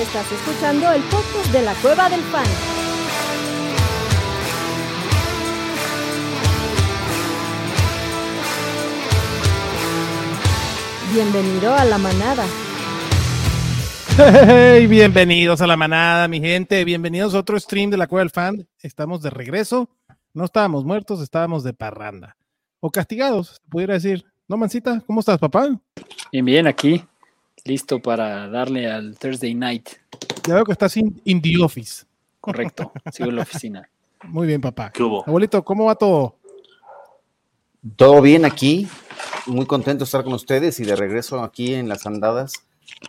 Estás escuchando el podcast de la Cueva del Fan. Bienvenido a la manada. Hey, bienvenidos a la manada, mi gente. Bienvenidos a otro stream de la Cueva del Fan. Estamos de regreso. No estábamos muertos, estábamos de parranda. O castigados, pudiera decir. ¿No, Mancita? ¿Cómo estás, papá? Bien, bien, aquí. Listo para darle al Thursday night. Ya veo que estás in, in the office. Correcto, sigo en la oficina. Muy bien, papá. ¿Qué hubo? Abuelito, ¿cómo va todo? Todo bien aquí, muy contento de estar con ustedes y de regreso aquí en las andadas.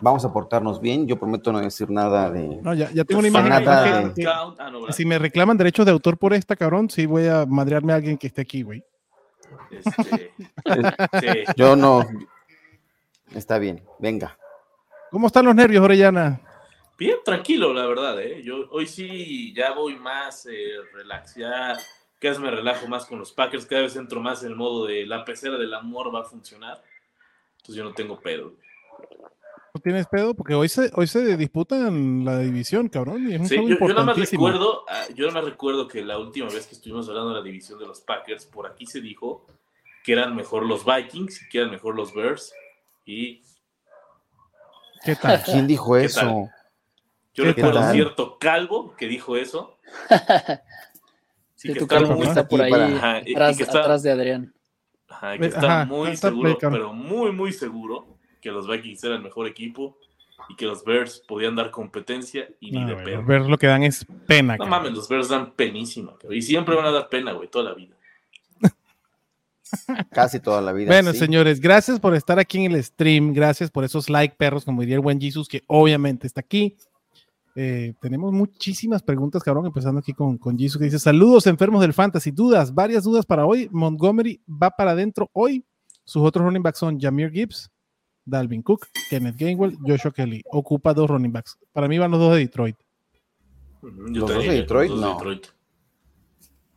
Vamos a portarnos bien, yo prometo no decir nada de... No, ya, ya tengo una imagen. De- ah. Si me reclaman derechos de autor por esta, cabrón, sí voy a madrearme a alguien que esté aquí, güey. Este, sí. Yo no... Está bien, venga. ¿Cómo están los nervios, Orellana? Bien tranquilo, la verdad, ¿eh? Yo hoy sí ya voy más eh, relax, ya cada vez me relajo más con los Packers, cada vez entro más en el modo de la pecera del amor va a funcionar. Entonces yo no tengo pedo. ¿No tienes pedo? Porque hoy se, hoy se disputan la división, cabrón. Y es un Sí, yo, yo nada más recuerdo, ah, yo nada más recuerdo que la última vez que estuvimos hablando de la división de los Packers, por aquí se dijo que eran mejor los Vikings y que eran mejor los Bears. Y ¿Qué tal? ¿Quién dijo ¿Qué eso? tal? yo ¿Qué recuerdo tal? cierto calvo que dijo eso. Sí, Sí, que tu está calvo muy- que está por ahí, Ajá, atrás, que está- atrás de Adrián. Ajá, que está ajá, muy está seguro, Baker. pero muy, muy seguro que los Vikings eran el mejor equipo y que los Bears podían dar competencia y ni No, de los Bears lo que dan es pena. No cabrón. mames, los Bears dan penísima. cabrón, Y siempre van a dar pena, güey, toda la vida. Casi toda la vida. Bueno, sí. señores, gracias por estar aquí en el stream. Gracias por esos like perros, como diría el buen Jesus, que obviamente está aquí. Eh, tenemos muchísimas preguntas, cabrón, empezando aquí con, con Jesus, que dice: Saludos, enfermos del fantasy. Dudas, varias dudas para hoy. Montgomery va para adentro hoy. Sus otros running backs son Jameer Gibbs, Dalvin Cook, Kenneth Gainwell, Joshua Kelly. Ocupa dos running backs. Para mí van los dos de Detroit. ¿Los dos de Detroit? los dos de No. Detroit.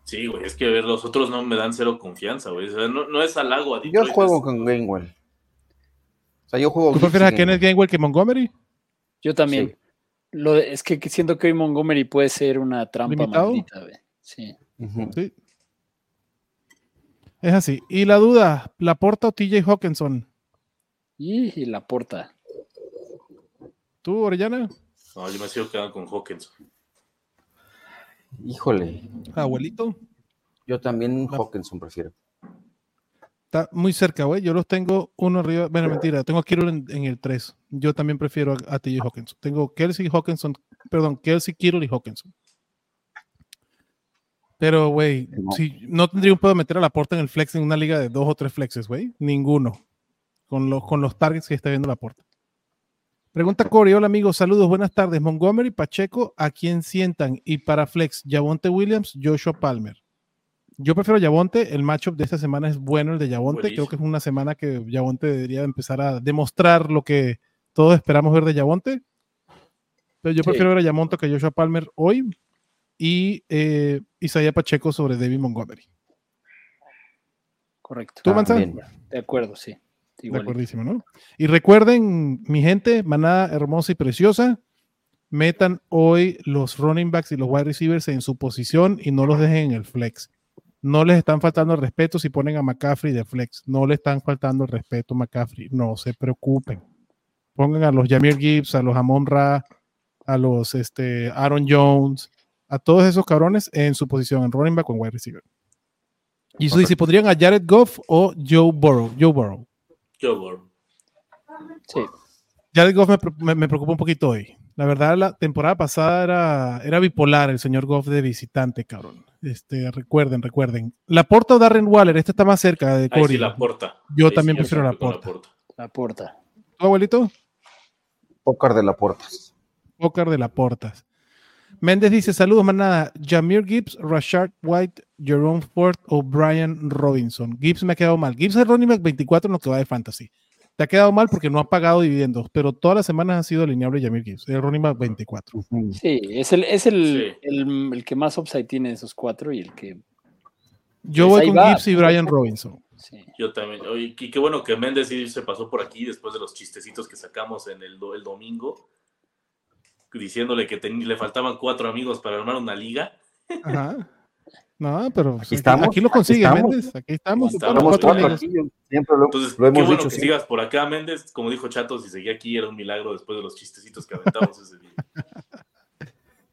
Sí, güey, es que a ver, los otros no me dan cero confianza, güey. O sea, no, no es halago a Yo Detroit. juego es- con Gainwell. O sea, yo juego... ¿Tú prefieres a. Kenneth Gainwell que Montgomery? Yo también. Sí. Lo es que siento que hoy Montgomery puede ser una trampa ¿Limitado? maldita, güey. Sí. Es así. Y la duda: ¿Laporta o TJ Hawkinson? Y, y la porta. ¿Tú, Orellana? No, yo me sigo quedando con Hawkins. Híjole, Abuelito. yo también Hawkinson prefiero. Está muy cerca, güey. Yo los tengo uno arriba. Bueno, mentira. Tengo a Kittle en, en el 3. Yo también prefiero a, a TJ Hawkinson. Tengo Kelsey Hawkinson. Perdón, Kelsey, Kittle y Hawkinson. Pero, güey, No. si no tendría un pedo meter a la puerta en el flex en una liga de dos o tres flexes, güey. Ninguno. Con los, con los targets que está viendo la puerta. Pregunta Corey, hola amigos, saludos, buenas tardes. Montgomery, Pacheco, ¿a quién sientan? Y para flex, Javonte Williams, Joshua Palmer. Yo prefiero Yavonte, el matchup de esta semana es bueno el de Yavonte, creo que es una semana que Yavonte debería empezar a demostrar lo que todos esperamos ver de Yavonte. Pero yo Sí. prefiero ver a Yamonte que a Joshua Palmer hoy y eh, Isaiah Pacheco sobre David Montgomery. Correcto. ¿Tú? Bien. De acuerdo, sí. De acuerdísimo, ¿no? Y recuerden, mi gente, manada hermosa y preciosa, metan hoy los running backs y los wide receivers en su posición y no los dejen en el flex. No les están faltando el respeto si ponen a McCaffrey de flex. No le están faltando el respeto a McCaffrey. No se preocupen. Pongan a los Jameer Gibbs, a los Amon Ra, a los este, Aaron Jones, a todos esos cabrones en su posición, en running back o en wide receiver. Y eso dice, pondrían a Jared Goff o Joe Burrow. Joe Burrow. Güey. Sí. Jared Goff me, me- me preocupa un poquito hoy. La verdad, la temporada pasada era, era bipolar el señor Goff de visitante, cabrón. Este, recuerden, recuerden. La porta o Darren Waller, este está más cerca de Corey. sí la porta. Yo Ahí también sí prefiero la porta. La porta. ¿Tu abuelito? Pócar de la puerta. Pócar de la Portas. Méndez dice: Saludos, manada. Jameer Gibbs, Rashard White, Jerome Ford o Brian Robinson. Gibbs me ha quedado mal. Gibbs es running back 24 en lo que va de fantasy. Te ha quedado mal porque no ha pagado dividendos, pero todas las semanas ha sido alineable Jameer Gibbs. El running back 24. Ujú. Sí, es el, es el, Sí. el, el que más upside tiene de esos cuatro y el que. Yo Pues voy con va. Gibbs y Brian Robinson. Sí. Yo también. Y qué bueno que Méndez sí se pasó por aquí después de los chistecitos que sacamos en el, do- el domingo. Diciéndole que ten- le faltaban cuatro amigos para armar una liga. Ajá. No, pero Aquí aquí, estamos, aquí lo aquí consigue, estamos. Méndez. Aquí estamos. Estamos cuatro aquí, siempre lo, Entonces, lo qué bueno dicho. que sí. sigas por acá, Méndez. Como dijo Chato, si seguía aquí era un milagro después de los chistecitos que aventamos ese día.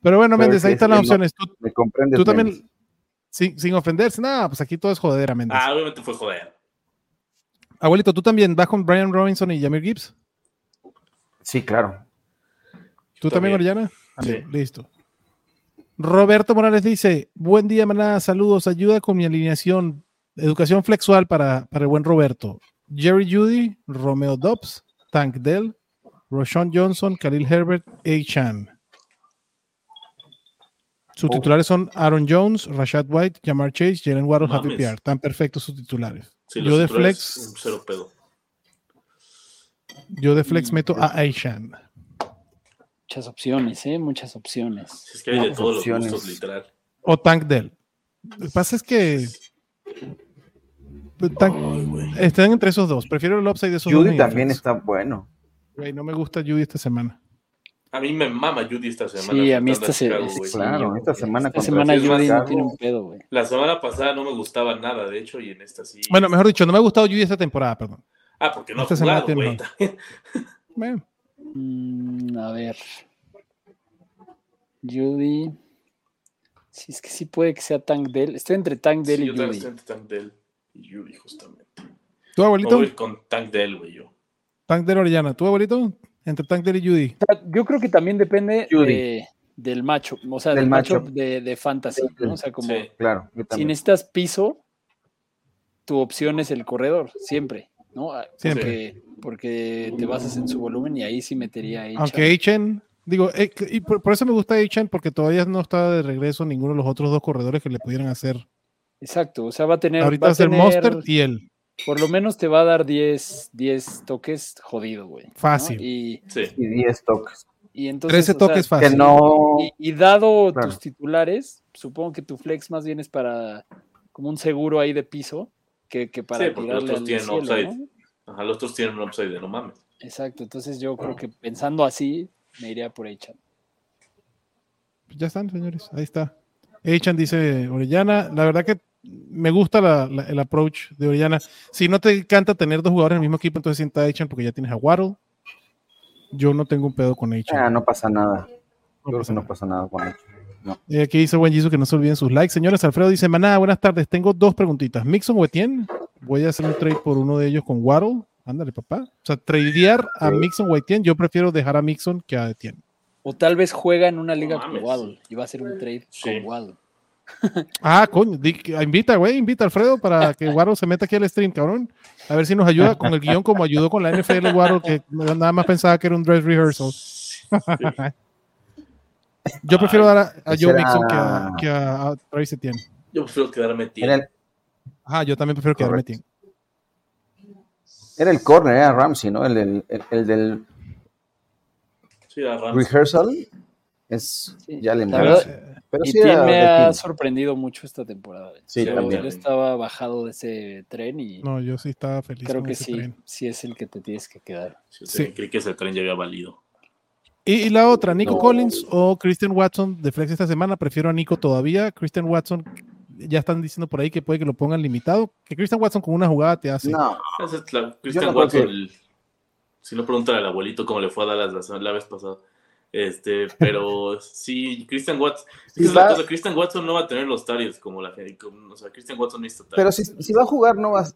Pero bueno, Pero Méndez, ahí es están las no- opciones. Tú, Me comprendes. tú también, Méndez. sin, sin ofenderse, nada, pues aquí todo es jodera, Méndez. Ah, obviamente fue joder. Abuelito, ¿tú también vas con Brian Robinson y Jamir Gibbs? Sí, claro. ¿Tú también. Orellana? Sí. Listo. Roberto Morales dice, buen día, manada, saludos, ayuda con mi alineación, educación flexual para, para el buen Roberto. Jerry Judy, Romeo Dobbs, Tank Dell, Roshan Johnson, Khalil Herbert, A-Chan. Sus Oh. titulares son Aaron Jones, Rashad White, Jamar Chase, Jalen Waddle, Happy. Pierre. Están perfectos sus titulares. Sí, yo de titulares, flex, Cero pedo. yo de flex Mm. meto a A-Chan. Muchas opciones, ¿eh? Muchas opciones. Si es que hay de todos opciones. los gustos, literal. O Tank Dell. Lo que pasa es que Tank- están entre esos dos. Prefiero el upside de esos dos. Judy también está bueno. Güey, no me gusta Judy esta semana. A mí me mama Judy esta semana. Sí, a mí esta se- Chicago, es- Claro, esta semana Esta semana Chicago. Judy no Chicago. tiene un pedo, güey. La semana pasada no me gustaba nada, de hecho, y en esta sí. Bueno, mejor dicho, no me ha gustado Judy esta temporada, perdón. Ah, porque no esta semana jugado, tiene güey. Bueno, Mm, a ver. Judy. Sí, es que sí puede que sea Tank Dell. Estoy entre Tank Dell Sí, y yo Judy. estoy entre Tank Dell y Judy, justamente. ¿tu abuelito? voy con Tank Dell, güey, yo. Tank de Orellana. ¿Tu abuelito? Entre Tank Dell y Judy. O sea, Yo creo que también depende de- del macho, o sea, Del del macho matchup. de, de fantasy, ¿no? O sea, como Sí. Claro, yo si necesitas piso, tu opción es el corredor, siempre, ¿no? Ah, Siempre. Porque, porque te basas en su volumen y ahí sí metería ahí. Aunque Eichen, digo, eh, y por, por eso me gusta Eichen, porque todavía no está de regreso ninguno de los otros dos corredores que le pudieran hacer. Exacto, o sea, va a tener. Ahorita va a tener- Monster y él. Por lo menos te va a dar 10, 10 toques jodido, güey. ¿no? Fácil. Y, Sí. Y 10 toques. y entonces. 13 o sea, toques Que fácil. no. y, y dado Claro. tus titulares, supongo que tu flex más bien es para como un seguro ahí de piso que, que para Sí, porque tirarle al tienen cielo, upside. ¿no? Ajá, los otros tienen un upside de no mames. Exacto, entonces yo creo que pensando así, me iría por Eichan. Ya están, señores. Ahí está. Eichan dice Orellana. La verdad que me gusta la- la- el approach de Orellana. Si no te encanta tener dos jugadores en el mismo equipo, entonces sienta a Eichan porque ya tienes a Waddle. Yo no tengo un pedo con Eichan. Ah, no pasa nada. Yo No pasa que no pasa nada con eso. Eh, aquí dice buen Jesus que no se olviden sus likes. Señores, Alfredo dice, maná, buenas tardes. Tengo dos preguntitas. Mixon o Etienne. Voy a hacer un trade por uno de ellos con Waddle. Ándale, papá. O sea, tradear a. Mixon o Etienne. Yo prefiero dejar a Mixon que a Etienne. O tal vez juega en una liga No con. Waddle y va a ser un trade Sí. con Waddle. Ah, coño. invita, güey. Invita a Alfredo para que Waddle se meta aquí al stream, cabrón. A ver si nos ayuda con el guion como ayudó con la NFL Waddle, que nada más pensaba que era un dress rehearsal. Yo prefiero dar a, a Joe Mixon que a, que a, a Travis Etienne. Yo prefiero quedarme el, Ajá, yo también prefiero quedarme Correcto. Era el corner, era Ramsey, ¿no? El del, el, el del Sí, a Rams. rehearsal. Es, Sí, ya le Pero y sí me ha sorprendido mucho esta temporada. Sí, yo, también. yo estaba bajado de ese tren y No, yo sí estaba feliz. creo con que ese sí, tren. sí es el que te tienes que quedar. Sí, Sí. Creí que ese tren ya había valido. Y, y la otra, Nico No. Collins o Christian Watson de Flex esta semana. Prefiero a Nico todavía. Christian Watson, ya están diciendo por ahí que puede que lo pongan limitado. Que Christian Watson con una jugada te hace. No, Esa es la- Christian no Watson, que- el- si no pregunta al abuelito cómo le fue a Dallas la, la vez pasada. Este, pero sí, Christian Watson. Sí la cosa, Christian Watson no va a tener los targets como la gente. O sea, Christian Watson necesita pero targets. si, si va a jugar, no va.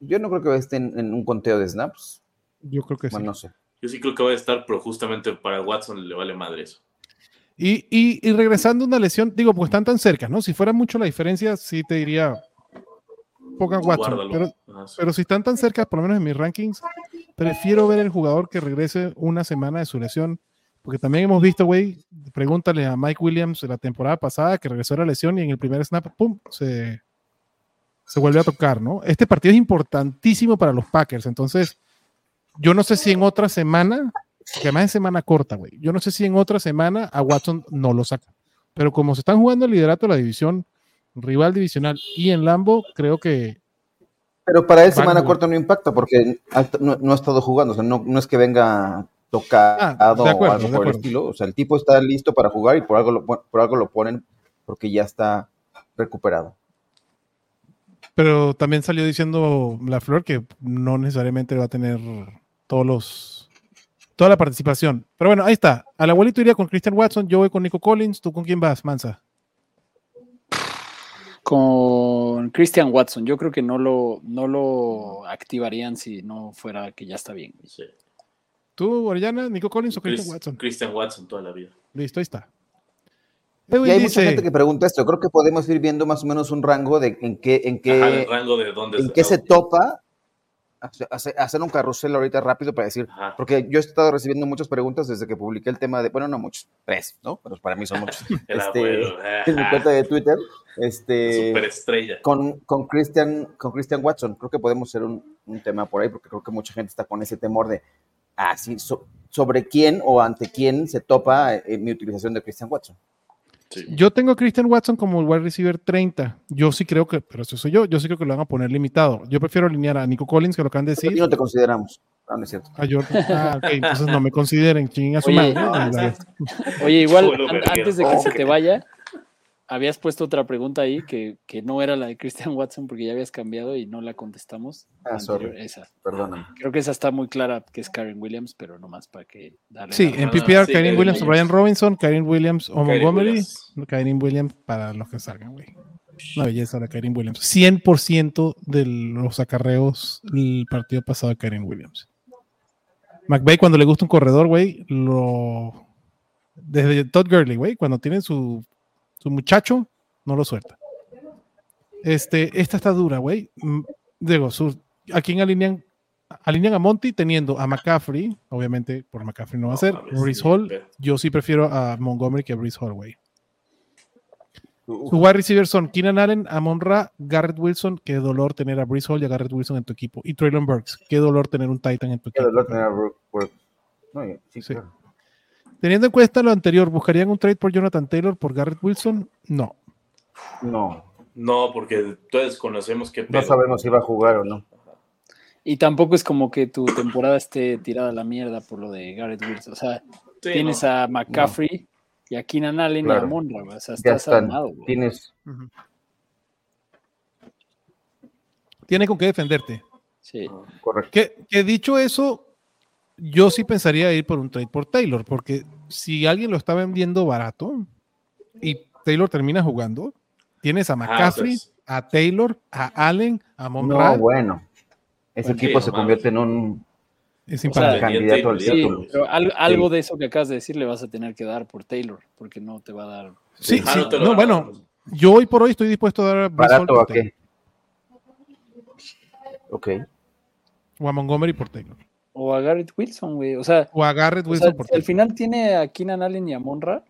Yo no creo que esté en, en un conteo de snaps. Yo creo que sí. Bueno, no sé. Yo sí creo que va a estar, pero justamente para Watson le vale madre eso. Y, y, y regresando a una lesión, digo, pues están tan cerca, ¿no? Si fuera mucho la diferencia, sí te diría pongan Watson. Pero, sí. pero si están tan cerca, por lo menos en mis rankings, prefiero ver el jugador que regrese una semana de su lesión. Porque también hemos visto, güey, pregúntale a Mike Williams la temporada pasada que regresó de la lesión y en el primer snap, ¡pum! se, se vuelve a tocar, ¿no? Este partido es importantísimo para los Packers. Entonces, yo no sé si en otra semana, que además es semana corta, güey, yo no sé si en otra semana a Watson no lo saca. Pero como se están jugando el liderato de la división, rival divisional y en Lambo, creo que Pero para él semana corta no impacta porque no, no ha estado jugando. O sea, no, no es que venga tocado Ah, o algo por el estilo. O sea, el tipo está listo para jugar y por algo lo, por algo lo ponen porque ya está recuperado. Pero también salió diciendo la Flor que no necesariamente va a tener todos los toda la participación. Pero bueno, ahí está. Al abuelito iría con Christian Watson, yo voy con Nico Collins, ¿tú con quién vas, Mansa? Con Christian Watson, yo creo que no lo, no lo activarían si no fuera que ya está bien. Sí. ¿Tú, Oriana, Nico Collins o Chris- Christian Watson? Christian Watson toda la vida. Listo, ahí está. Y hay dice, mucha gente que pregunta esto. Creo que podemos ir viendo más o menos un rango de en qué, en qué, Ajá, el rango de dónde en qué se topa. Hace- hace- Hacer un carrusel ahorita rápido para decir, Ajá. porque yo he estado recibiendo muchas preguntas desde que publiqué el tema de, bueno, no muchos, tres, ¿no? Pero para mí son muchos. Este, en mi cuenta de Twitter, este, Superestrella. con, con Christian, con Christian Watson, creo que podemos hacer un, un tema por ahí, porque creo que mucha gente está con ese temor de, ah, sí, so- sobre quién o ante quién se topa eh, mi utilización de Christian Watson. Sí. yo tengo a Christian Watson como el wide receiver 30. Yo sí creo que, pero eso soy yo, yo sí creo que lo van a poner limitado. Yo prefiero alinear a Nico Collins, que lo acaban de Y decir, no te consideramos. No, no es cierto. a Jordan. Ah, ok, entonces no me consideren, chinguen a su Oye, madre. no, Ah, no, la- Oye, igual, an- antes de que se te vaya, habías puesto otra pregunta ahí que, que no era la de Christian Watson porque ya habías cambiado y no la contestamos. Ah, sorry. esa. Perdóname. Creo que esa está muy clara, que es Karen Williams, pero nomás para que darle. Sí, la- en Ah, PPR, sí, Karen Williams. Brian Robinson, Karen Williams o Montgomery. Williams. Karen Williams para los que salgan, güey. Una belleza la Karen Williams. 100% de los acarreos el partido pasado de Karen Williams. McVay, cuando le gusta un corredor, güey, lo. Desde Todd Gurley, güey, cuando tiene su, su muchacho, no lo suelta. Este, esta está dura, güey. Mm, Digo, su, ¿a quién alinean? Alinean a Monty teniendo a McCaffrey, obviamente por McCaffrey no va a ser, sí, Hall. pero- Yo sí prefiero a Montgomery que a Brees Hall, güey. Sus wide receivers son Keenan Allen, Amon Ra, Garrett Wilson. Qué dolor tener a Brees Hall y a Garrett Wilson en tu equipo. Y Traylon Burks. Qué dolor tener un Titan en tu Qué equipo. dolor tener a Brook- Brook. No, sí, Sí. claro. Teniendo en cuenta lo anterior, ¿buscarían un trade por Jonathan Taylor por Garrett Wilson? No. No, No, porque todos conocemos que no sabemos si va a jugar o no. Y tampoco es como que tu temporada esté tirada a la mierda por lo de Garrett Wilson. O sea, tienes a McCaffrey y a Keenan Allen y Claro. a Monra. güey. O sea, estás armado, güey. Tienes, Tiene con qué defenderte. Sí. correcto. Que, que dicho eso, yo sí pensaría ir por un trade por Taylor, porque si alguien lo está vendiendo barato y Taylor termina jugando, tienes a McCaffrey, pues. a Taylor, a Allen, a Monra. No, bueno. Ese Bueno, equipo sí, se no convierte en un es O sea, candidato al Sí, título. pero al- algo de eso que acabas de decir le vas a tener que dar por Taylor, porque no te va a dar. Sí, Ah, sí. no te lo No, bueno, yo hoy por hoy estoy dispuesto a dar barato a qué. Ok. o a Montgomery por Taylor. O a Garrett Wilson, güey. O sea, O a Garrett o Wilson sea, por si al final tiene a Keenan Allen y a Monra.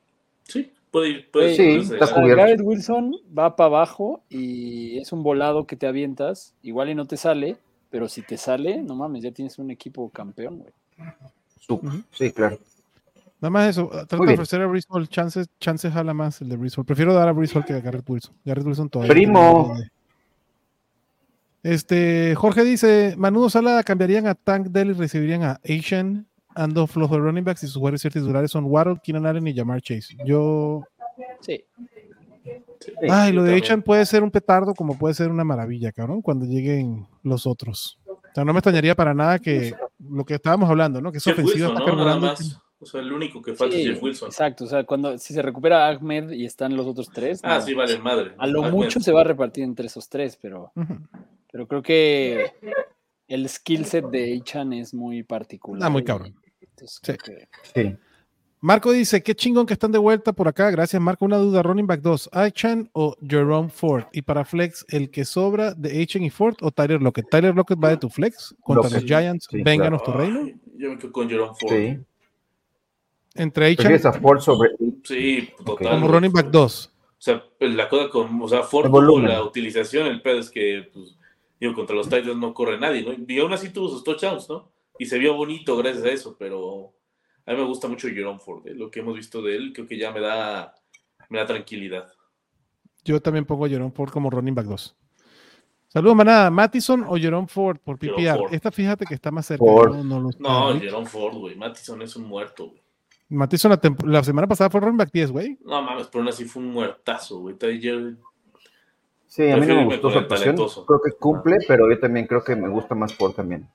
Sí, puede ir. Puede Sí, irse. está o sea, cubierto. Garrett Wilson va para abajo y es un volado que te avientas. Igual y no te sale, pero si te sale, no mames, ya tienes un equipo campeón, güey. Sí, claro. Nada más eso. Trata de ofrecer a Brees. Chances, chances jala más el de Brees. Prefiero dar a Brees que a Garrett Wilson. Garrett Wilson todavía. Primo. Este, Jorge dice, Manudo Sala cambiarían a Tank Dell y recibirían a Asian. Ando flojo de running backs y sus jugadores titulares son Waddle, Keenan Allen y Jamar Chase. Yo, Sí. Sí, ay, lo de. Asian puede ser un petardo como puede ser una maravilla, cabrón, cuando lleguen los otros. O sea, no me extrañaría para nada que lo que estábamos hablando, ¿no? Que es ofensiva Wilson, está. O sea, el único que falta Sí, es Jeff Wilson. Exacto, o sea, cuando si se recupera Ahmed y están los otros tres, Ah, no. sí, vale madre. a lo mucho se va a repartir entre esos tres, pero. Pero creo que el skill set de Ichan es muy particular. Ah, muy cabrón. entonces Sí. que- Sí. Marco dice, qué chingón que están de vuelta por acá. Gracias, Marco. Una duda, running back 2, Aichan o Jerome Ford. Y para flex, ¿el que sobra de Aichan y Ford o Tyler Lockett? Tyler Lockett va de tu flex contra Lockett. los Giants. Sí, Vénganos Ay, tu reino. Yo me quedo con Jerome Ford. Sí. Entre Aichan a Ford sobre. Sí, total. como running back 2. O sea, la cosa con, o sea, Ford la utilización, el pedo es que, pues, digo, contra los Titans no corre nadie, ¿no? Y aún así tuvo sus touchdowns, ¿no? Y se vio bonito gracias a eso, pero a mí me gusta mucho Jerome Ford, ¿eh? Lo que hemos visto de él, creo que ya me da, me da tranquilidad. Yo también pongo a Jerome Ford como running back 2. Saludos, manada. ¿Mattison o Jerome Ford por PPR? Ford. Esta fíjate que está más cerca. Ford. No, no lo está, No. Jerome Ford, güey. Mattison es un muerto, güey. Mattison la, semana pasada fue running back 10, güey. No mames, pero aún así fue un muertazo, güey. Jerry- Sí, a mí no me gustó su el actuación. Creo que cumple, pero yo también creo que me gusta más Ford también.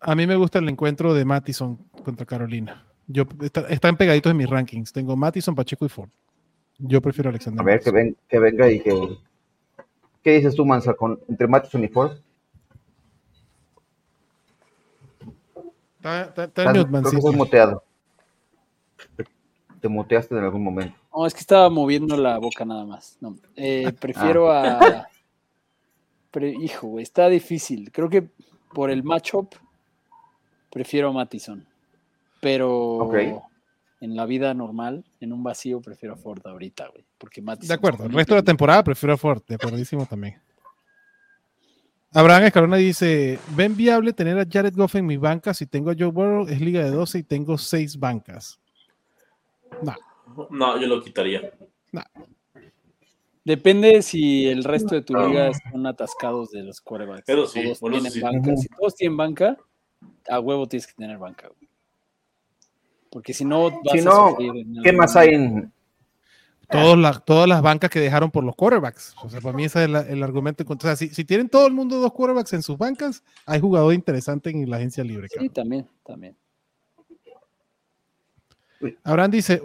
A mí me gusta el encuentro de Mattison contra Carolina. Yo, está- están pegaditos en mis rankings. Tengo Mattison, Pacheco y Ford. Yo prefiero a Alexander. A ver, que, Mattison. ven, que venga y que... ¿Qué dices tú, Mansa, con, entre Mattison y Ford? Está, está- está estás muteado. Te muteaste en algún momento. No, es que estaba moviendo la boca nada más. No, eh, prefiero a. pre- hijo, güey, está difícil. Creo que por el matchup prefiero a Mattison. Pero en la vida normal, en un vacío, prefiero a Ford ahorita, güey. Porque Mattison. De acuerdo. El resto de la temporada prefiero a Ford. De acuerdísimo también. Abraham Escalona dice: ¿Ven viable tener a Jared Goff en mi banca? Si tengo a Joe Burrow, es liga de 12 y tengo 6 bancas. No, No, yo lo quitaría. Depende si el resto de tu liga son atascados de los quarterbacks. Eso sí, Todos bueno, eso tienen sí. banca. Si todos tienen banca, a huevo tienes que tener banca. güey. Porque si no, vas Si a no, sufrir ¿Qué más hay en, todas las, todas las bancas que dejaron por los quarterbacks. O sea, para mí ese es el, el argumento. en contra. O sea, si, si tienen todo el mundo dos quarterbacks en sus bancas, hay jugador interesante en la agencia libre. Sí, cabrón. también, también. Abraham dice,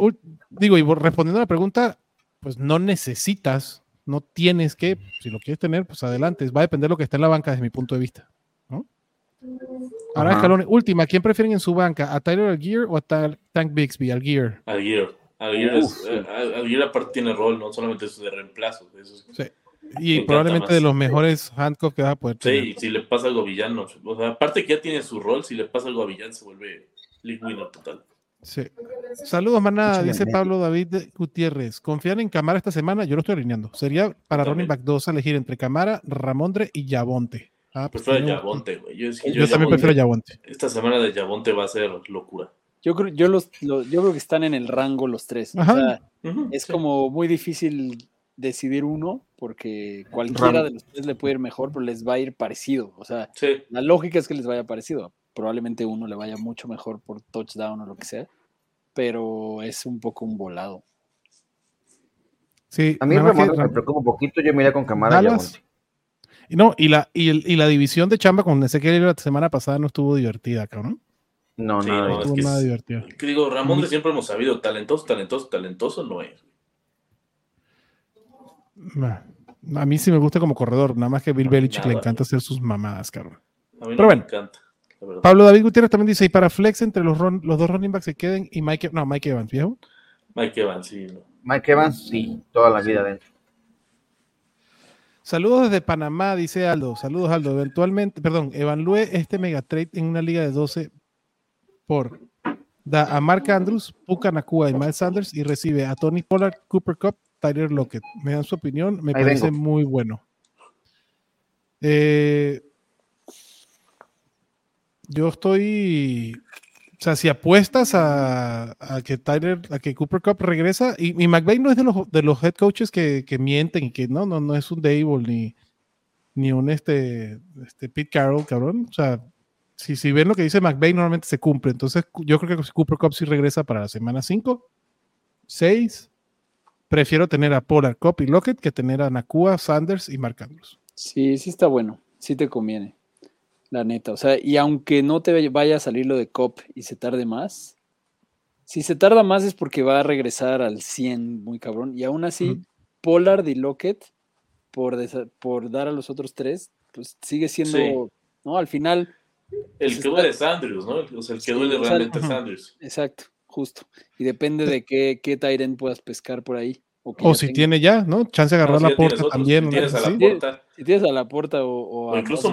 digo, y respondiendo a la pregunta, pues no necesitas, no tienes que, si lo quieres tener, pues adelante. Va a depender de lo que está en la banca desde mi punto de vista. ¿no? Ahora, Ajá. Escalón, última, ¿quién prefieren en su banca? ¿A Tyler Algier o a Ta- Tank Bixby? Algier. Alguier. Alguier, es, sí. eh, Alguier aparte tiene rol, no solamente es de reemplazo. Eso es- Sí. Y probablemente más. de los mejores handcuffs que vas a poder tener. Sí, si le pasa algo a Villán, no. O sea, aparte que ya tiene su rol, si le pasa algo a Villán se vuelve league winner total. Sí. Saludos, manada. Échale Dice. Pablo David Gutiérrez. ¿Confían en Camara esta semana? Yo lo estoy alineando. Sería para también. back 2 elegir entre Camara, Ramondre y Yabonte. Ah, pues Prefiero Yabonte, güey. Yo, es que Yo, también prefiero Yabonte. Esta semana de Yabonte va a ser locura. Yo creo, yo los, los- yo creo que están en el rango los tres. O sea, es sí. como muy difícil decidir uno, porque cualquiera Ram- de los tres le puede ir mejor, pero les va a ir parecido. O sea, Sí, la lógica es que les vaya parecido. Probablemente uno le vaya mucho mejor por touchdown o lo que sea, pero es un poco un volado. Sí, A mí me Ram- preocupa un poquito, yo miré con Camara y Dallas. Yabonte. y no, y la, y, el- y la división de chamba con Ezequiel la semana pasada no estuvo divertida, cabrón. No, Sí, nada. no, No es estuvo que nada es- divertido. que digo, Ramón de siempre hemos sabido, talentoso, talentoso, talentoso no es. Nah. A mí sí me gusta como corredor, nada más que Bill Belichick le encanta hacer sus mamadas, cabrón. A mí no Pero me bueno. encanta. Pablo David Gutiérrez también dice, y para flex entre los, los dos running backs se queden y Mike, no, Mike Evans, viejo. Mike Evans, sí. Mike Evans, sí, toda la vida dentro. Saludos desde Panamá, dice Aldo. Saludos, Aldo. Eventualmente, perdón, evalúe este mega trade en una liga de 12 por da a Mark Andrews, Puka Nakua y Miles Sanders y recibe a Tony Pollard, Cooper Cup, Tyler Lockett. Me dan su opinión, me Ahí parece vengo. muy bueno. Eh, yo estoy, o sea, si apuestas a, que Tyler, a que Cooper Cup regresa, y, y McVay no es de los, de los head coaches que, que mienten y que no, no, no es un Dable ni, ni un este, este Pete Carroll, cabrón. O sea, si, si ven lo que dice McVay, normalmente se cumple. Entonces, yo creo que Cooper Cup sí regresa para la semana 5, 6. Prefiero tener a Pollard, Cup y Lockett que tener a Nakua, Sanders y Mark Andrews. Sí, sí está bueno, sí te conviene, la neta. O sea, y aunque no te vaya a salir lo de COP y se tarde más, si se tarda más es porque va a regresar al 100 muy cabrón. Y aún así. Pollard y Lockett, por, por dar a los otros tres, pues sigue siendo, Sí. ¿no? Al final, El Pues que está- duele es Andrews, ¿no? O sea, el que Sí, duele o sea, realmente es. Andrews. exacto, justo. Y depende de qué, qué Tyren puedas pescar por ahí. O, si tiene ya, ¿no? Chance de agarrar No, si la puerta otros, también. si tienes a la puerta. Si tienes a la puerta o, o O a incluso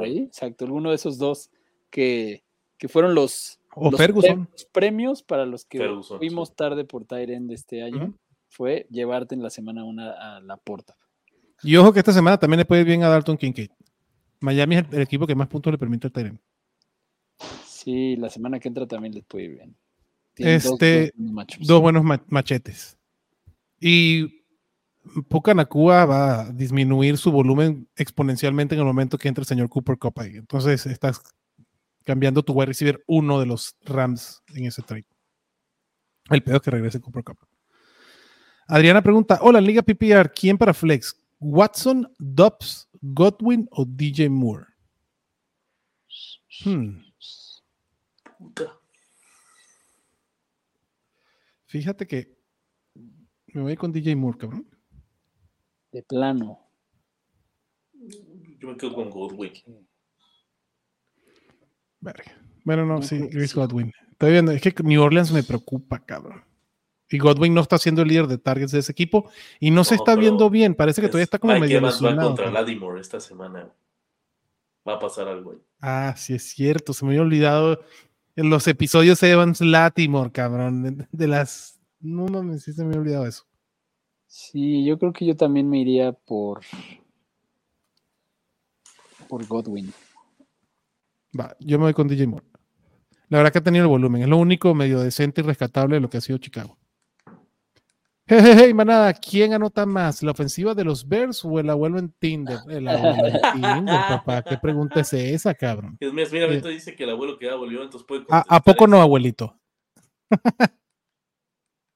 ahí, exacto, alguno de esos dos que, que fueron los, O los Ferguson. pre- los premios para los que Ferguson, fuimos sí. tarde por Tyrend este año fue llevarte en la semana una a la puerta. Y ojo que esta semana también le puede ir bien a Dalton Kincaid. Miami es el, el equipo que más puntos le permite al Tyrant. Sí, la semana que entra también les puede ir bien. Tienen dos- Este, dos buenos. Dos machetes. Y Puka Nakua va a disminuir su volumen exponencialmente en el momento que entre el señor Cooper Cup ahí. Entonces estás cambiando tu wide receiver uno de los Rams en ese trade. El peor es que regrese Cooper Cup. Adriana pregunta: Hola, Liga PPR, ¿quién para Flex? ¿Watson, Dobbs, Godwin o DJ Moore? Hmm. Fíjate que me voy con DJ Moore, cabrón. De plano. Yo me quedo con Godwin. Verga. Bueno, no, No, sí, Chris. Godwin. Estoy viendo, es que New Orleans me preocupa, cabrón. Y Godwin no está siendo el líder de targets de ese equipo y no se No, está viendo bien. Parece que Es- todavía está como Mike medio Evans va contra. Lattimore esta semana. Va a pasar algo ahí. Ah, sí es cierto, se me había olvidado en los episodios Evans Latimore, cabrón. De, de las. No mames, sí se me había olvidado eso. Sí, yo creo que yo también me iría por. Por Godwin. Va, yo me voy con DJ Moore. La verdad que ha tenido el volumen, es lo único medio decente y rescatable de lo que ha sido Chicago. Hey, hey, hey, manada, ¿quién anota más? ¿La ofensiva de los Bears o el abuelo en Tinder? El abuelo en Tinder, papá. ¿Qué pregunta es esa, cabrón? Es más, mira, Bien. Beto dice que el abuelo que ya volvió, entonces puede ¿A, a poco eso. no, abuelito?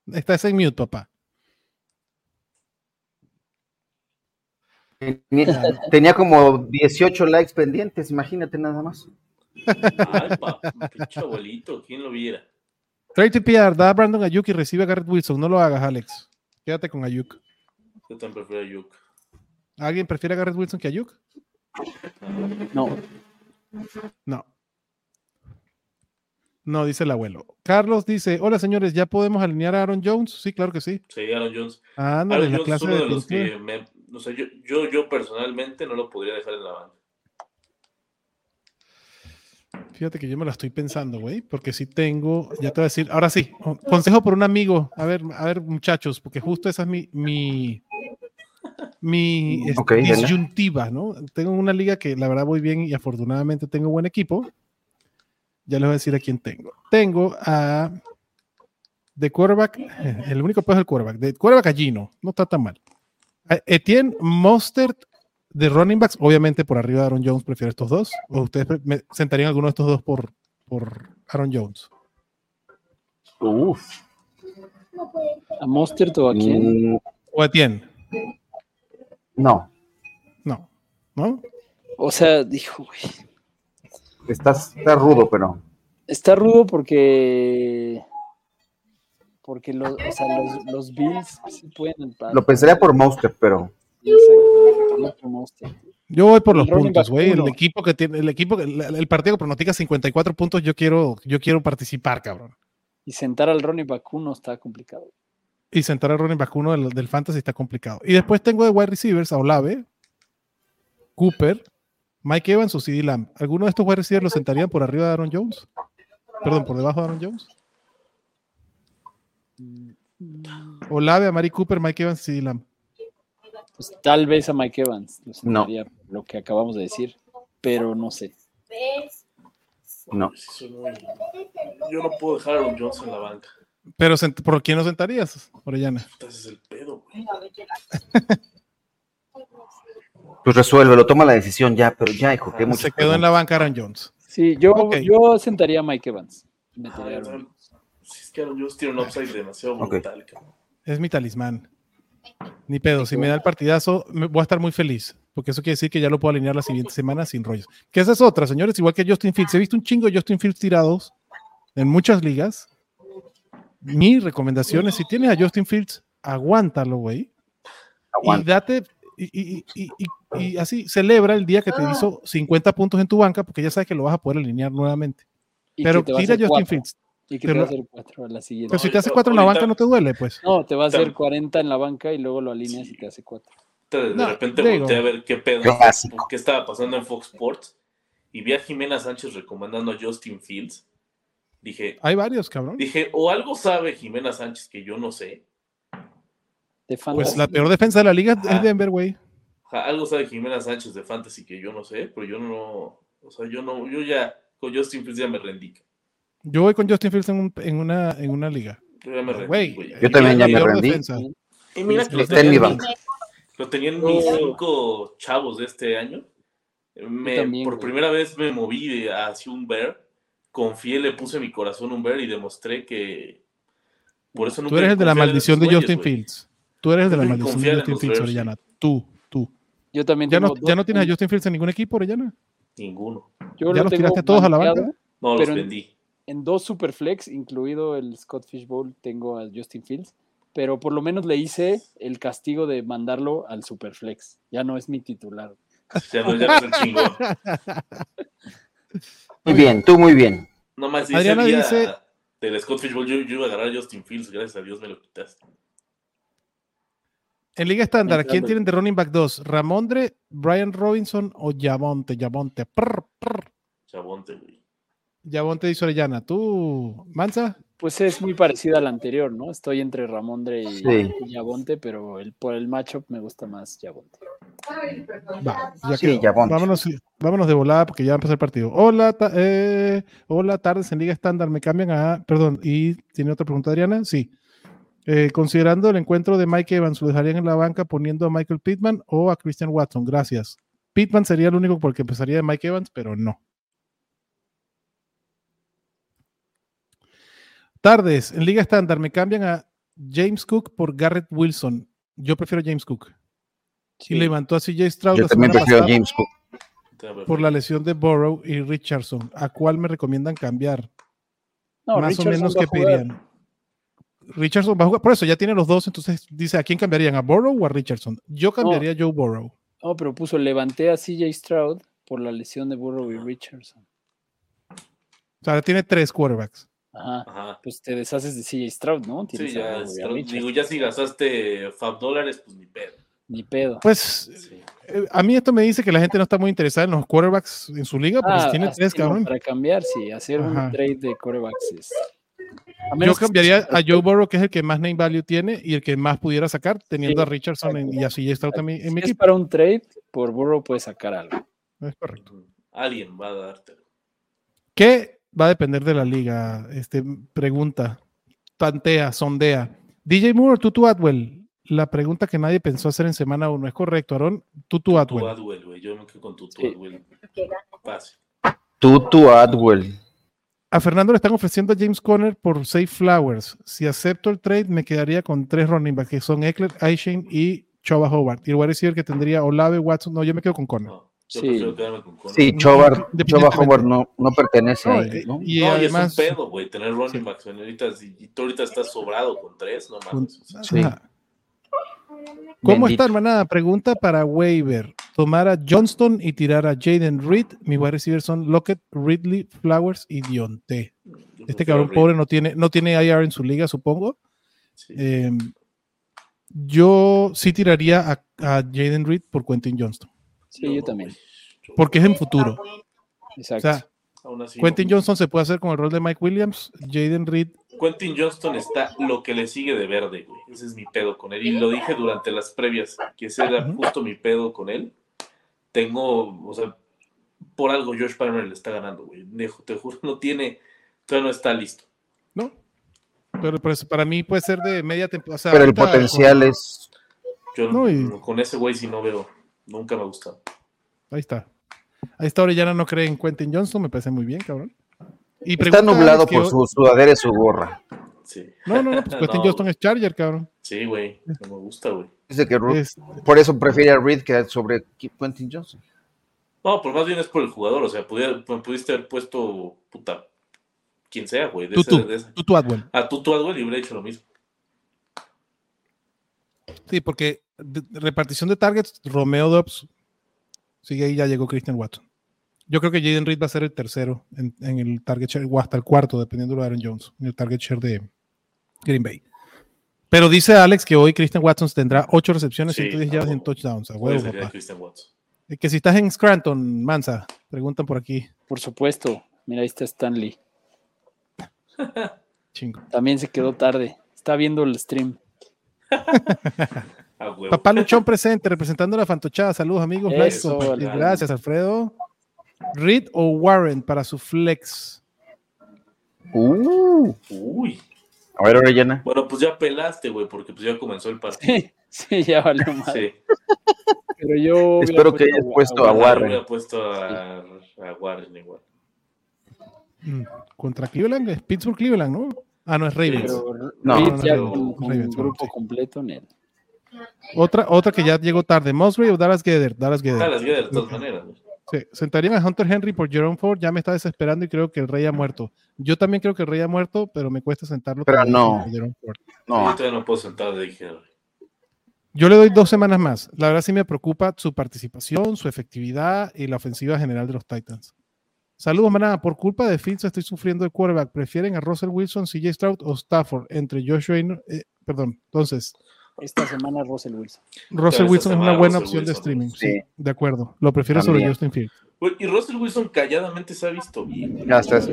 Estás en mute, papá. Tenía, tenía como 18 likes pendientes, imagínate nada más. Ay, pinche abuelito, ¿quién lo viera? Trade TPR, da a Brandon Ayuk y recibe a Garrett Wilson. No lo hagas, Alex. Quédate con Ayuk. Yo también prefiero a Yuk. ¿Alguien prefiere a Garrett Wilson que a Ayuk? No, No. No, dice el abuelo. Carlos dice: Hola señores, ¿ya podemos alinear a Aaron Jones? Sí, claro que sí. Sí, Aaron Jones. Ándale, Aaron la Jones es clase uno de de los que me. O sea, yo, yo, yo personalmente no lo podría dejar en la banca. Fíjate que yo me la estoy pensando, güey, porque sí tengo, ya te voy a decir, ahora sí, consejo por un amigo, a ver, a ver, muchachos, porque justo esa es mi, mi, mi disyuntiva, ¿no? Tengo una liga que la verdad voy bien y afortunadamente tengo buen equipo. Ya les voy a decir a quién tengo. Tengo a de quarterback, el único peor es el quarterback, de quarterback a Gino, no está tan mal. A Etienne Mostert de running backs, obviamente por arriba de Aaron Jones, prefiero estos dos. ¿O ustedes me sentarían alguno de estos dos por, por Aaron Jones? Uf. ¿A Mostert o a quién? Mm, ¿O Etienne? no, No. ¿No? O sea, dijo, güey. está, está rudo, pero Está rudo porque. Porque los, o sea, los, los Bills sí pueden. lo pensaría por Monster, pero Exacto, por. Yo voy por los puntos, güey. El equipo que tiene, el equipo, el, el partido que pronostica 54 puntos, yo quiero, yo quiero participar, cabrón. Y sentar al Ronnie Vacuno está complicado. Y sentar al running back uno del, del fantasy está complicado. Y después tengo de wide receivers a Olave, Cooper, Mike Evans o CD Lamb. ¿Alguno de estos wide receivers los sentarían por arriba de Aaron Jones? Perdón, por debajo de Aaron Jones. Olave, Amari Cooper, Mike Evans, CD Lamb. Pues tal vez a Mike Evans, lo No. lo que acabamos de decir, pero no sé. no. Sí, soy muy- Yo no puedo dejar a Aaron Jones en la banca. Pero ¿por quién lo sentarías, Orellana? Entonces es el pedo, güey. Pues resuélvelo, toma la decisión ya, pero ya, hijo, que Se mucho. quedó en la banca Aaron Jones. Sí, yo, yo sentaría a Mike Evans. Metería es que Aaron Jones tiene un upside demasiado brutal, cabrón. Es mi talismán. Ni pedo, si me da el partidazo, me- voy a estar muy feliz, porque eso quiere decir que ya lo puedo alinear la siguiente semana sin rollos. Que esa es otra, señores, igual que Justin Fields. He visto un chingo de Justin Fields tirados en muchas ligas. Mi recomendación es, si tienes a Justin Fields, aguántalo, güey. Y date, y, y- y- y- y así, celebra el día que te hizo 50 puntos en tu banca, porque ya sabes que lo vas a poder alinear nuevamente. Pero tira a Justin cuatro, Fields. Y que pero- te va a hacer cuatro a la siguiente. Pero si te hace yo- 4 en la banca, no te duele, pues. No, te va a hacer Tam- 40 en la banca y luego lo alineas y te hace cuatro. De, de No, repente digo. volteé a ver qué pedo, qué estaba pasando en Fox Sports y vi a Jimena Sánchez recomendando a Justin Fields. Dije, Hay varios, cabrón. dije, o algo sabe Jimena Sánchez que yo no sé, De Pues la peor defensa de la liga Ajá. es Denver, güey. Algo sabe Jimena Sánchez de Fantasy que yo no sé, pero yo no, o sea, yo no, yo ya con Justin Fields ya me rendí. Yo voy con Justin Fields en, un- en una, en una liga. Yo ya me. Yo también ya me rendí. Y mira que lo Está en mi tenían, lo tenían mis cinco chavos de este año. Me- también, por güey. primera vez me moví hacia un bear. Confié, le puse mi corazón a un bear y demostré que. Por eso Tú nunca eres el de la maldición de güeyes, Justin güey. Fields. Tú eres el de la maldición de Justin Fields, Bears, Orellana. Tú, tú. Yo también ¿Ya no, ¿Ya no tienes a Justin Fields en ningún equipo, Orellana? Ninguno. yo ¿Ya lo los tiraste todos a la banca? No, los en- vendí. En dos Superflex, incluido el Scott Fish Bowl, tengo a Justin Fields. Pero por lo menos le hice el castigo de mandarlo al Superflex. Ya no es mi titular. Ya no, ya no es el chingón. Muy bien, tú muy bien. No más Adriana día dice- del Scott Fishbowl, yo, yo iba a agarrar a Justin Fields, gracias a Dios me lo quitaste. En Liga Estándar, ¿quién tienen de running back 2? ¿Ramondre, Brian Robinson o Yavonte? Yavonte. Prr, prr. Chabonte, güey. Yavonte dice Orellana. ¿Tú, Mansa? Pues es muy parecida al anterior, ¿no? Estoy entre Ramondre y, Sí. y Yabonte, pero el, por el matchup me gusta más Yabonte. Va, ya Sí, quedó. Yavonte. Vámonos, vámonos de volada porque ya va a empezar el partido. Hola, ta- eh, hola, tardes en Liga Estándar. Me cambian a. Perdón, y tiene otra pregunta, Adriana. Sí. Eh, considerando el encuentro de Mike Evans, ¿lo dejarían en la banca poniendo a Michael Pittman o a Christian Watson? Gracias. Pittman sería el único porque empezaría de Mike Evans, pero no. Tardes, en Liga Estándar me cambian a James Cook por Garrett Wilson. Yo prefiero James Cook. Sí. Y levantó a CJ Stroud Yo la también semana prefiero a pasada James Cook. por la lesión de Burrow y Richardson. ¿A cuál me recomiendan cambiar? No, Más Richardson o menos que pedirían. Richardson va a jugar, por eso ya tiene los dos, entonces dice, ¿a quién cambiarían? ¿A Burrow o a Richardson? Yo cambiaría a Joe Burrow. No, pero puso levanté a CJ Stroud por la lesión de Burrow y Richardson. O sea, tiene tres quarterbacks. Ajá. Ajá. Pues te deshaces de CJ Stroud, ¿no? Sí, Tienes a ya, a Richardson. digo, ya si gastaste Fab dólares, pues ni pedo. Ni pedo. Pues Sí. eh, a mí esto me dice que la gente no está muy interesada en los quarterbacks en su liga, porque Ah, si tiene tres, cabrón. Para cambiar, sí. Hacer Ajá. un trade de corebacks es. A Yo cambiaría a Joe Burrow, que es el que más name value tiene y el que más pudiera sacar, teniendo Sí, a Richardson en- y así Stroud también en Si mi es equipo. para un trade, por Burrow puedes sacar algo. Es correcto. Alguien va a dártelo. ¿Qué va a depender de la liga? Este, pregunta, tantea, sondea. DJ Moore o Tutu Atwell. La pregunta que nadie pensó hacer en semana 1. ¿Es correcto, Aaron? Tutu Tu Atwell. Adwell, güey. Yo me quedo con tu Sí. Adwell. Fácil. Tutu Adwell. A Fernando le están ofreciendo a James Conner por Safe Flowers. Si acepto el trade, me quedaría con tres running backs, que son Eckler, Aishin y Choba Howard. Y el wide receiver que tendría Olave, Watson. No, yo me quedo con Conner. No, yo Sí. prefiero quedarme con Conner. Sí, Chobar, Choba Independientemente. Howard no, no pertenece No, ahí, eh, ¿no? y no, además. es un pedo, güey, tener running Sí. backs. Ahorita, y tú ahorita estás sobrado con tres, no con- mames. o sea, Sí. Ajá. ¿Cómo Bendito. está, hermanada? Pregunta para Waiver. Tomar a Johnston y tirar a Jaden Reed. Mi wide receiver son Lockett, Ridley, Flowers y Dionte. Este cabrón pobre no tiene, no tiene IR en su liga, supongo. Sí. Eh, yo sí tiraría a, a Jaden Reed por Quentin Johnston, Sí, yo no, también. Yo- porque es en futuro. O Exacto. sea, aún así, Quentin no. Johnston se puede hacer con el rol de Mike Williams, Jaden Reed. Quentin Johnston está lo que le sigue de verde, güey. Ese es mi pedo con él. Y lo dije durante las previas, que ese era justo mi pedo con él. Tengo, o sea, por algo Josh Palmer le está ganando, güey. Dejo- Te juro, no tiene, todavía no está listo. ¿no? Pero pues, para mí puede ser de media temporada. Pero el potencial es. Yo No, y- con ese güey sí no veo, nunca me ha gustado. Ahí está. Ahí está Orellana no cree en Quentin Johnston, me parece muy bien, cabrón. Y Está nublado por su sudadera y su gorra. Sí. No, no, no, pues Quentin No, Johnston es Charger, cabrón. Sí, güey, no me gusta, güey. Dice que Ru- Es- por eso prefiere a Reed que sobre Quentin Johnson. No, pero más bien es por el jugador, o sea, pudiera- pudiste haber puesto, puta, quien sea, güey. de Tutu, ese- de ese- Tutu Atwell. A Tutu Adwell y hubiera hecho lo mismo. Sí, porque de- de repartición de targets, Romeo Dobbs sigue ahí, ya llegó Christian Watson. Yo creo que Jaden Reed va a ser el tercero en, en el target share, o hasta el cuarto, dependiendo de Aaron Jones, en el target share de Green Bay. Pero dice Alex que hoy Christian Watson tendrá 8 recepciones, Sí, 110 a yardas en touchdowns. A huevo, papá. Eh, Que si estás en Scranton, Mansa, preguntan por aquí. Por supuesto. Mira, ahí está Stanley. Chingo. También se quedó tarde. Está viendo el stream. Papá Luchón presente, representando a la fantochada. Saludos, amigos. Eso. Gracias, Alfredo. Reed o Warren para su flex. Uh, Uy, A ver, Orellana. Bueno, pues ya pelaste, güey, porque pues ya comenzó el partido. Sí, sí, ya valió mal. Sí. Pero yo Espero que hayas puesto a Warren. hubiera puesto a, a Warren igual. Mm, Contra Cleveland, es Pittsburgh Cleveland, ¿no? Ah, no, es Ravens. Pero No, no, ya no, con, con Ravens, grupo sí. completo, Nel. Otra, otra que ya llegó tarde, Musgrave o Dallas Gether. Dallas Gether. Dallas Gether, de todas maneras. Sí, sentarían a Hunter Henry por Jerome Ford, ya me está desesperando y creo que el rey ha muerto. Yo también creo que el rey ha muerto, pero me cuesta sentarlo. Pero no. por Jerome Ford. Yo No, todavía no puedo sentar de Henry. Yo le doy dos semanas más. La verdad sí me preocupa su participación, su efectividad y la ofensiva general de los Titans. Saludos, manada. Por culpa de Fields estoy sufriendo de quarterback. ¿Prefieren a Russell Wilson, CJ Stroud o Stafford entre Josh Reynolds? eh, perdón, entonces, Esta semana Russell Wilson. Russell Wilson es una buena Russell opción de streaming. Sí, Sí. de acuerdo. Lo prefiero sobre. Justin Fields. Güey, Y Russell Wilson calladamente se ha visto bien. ya. Pues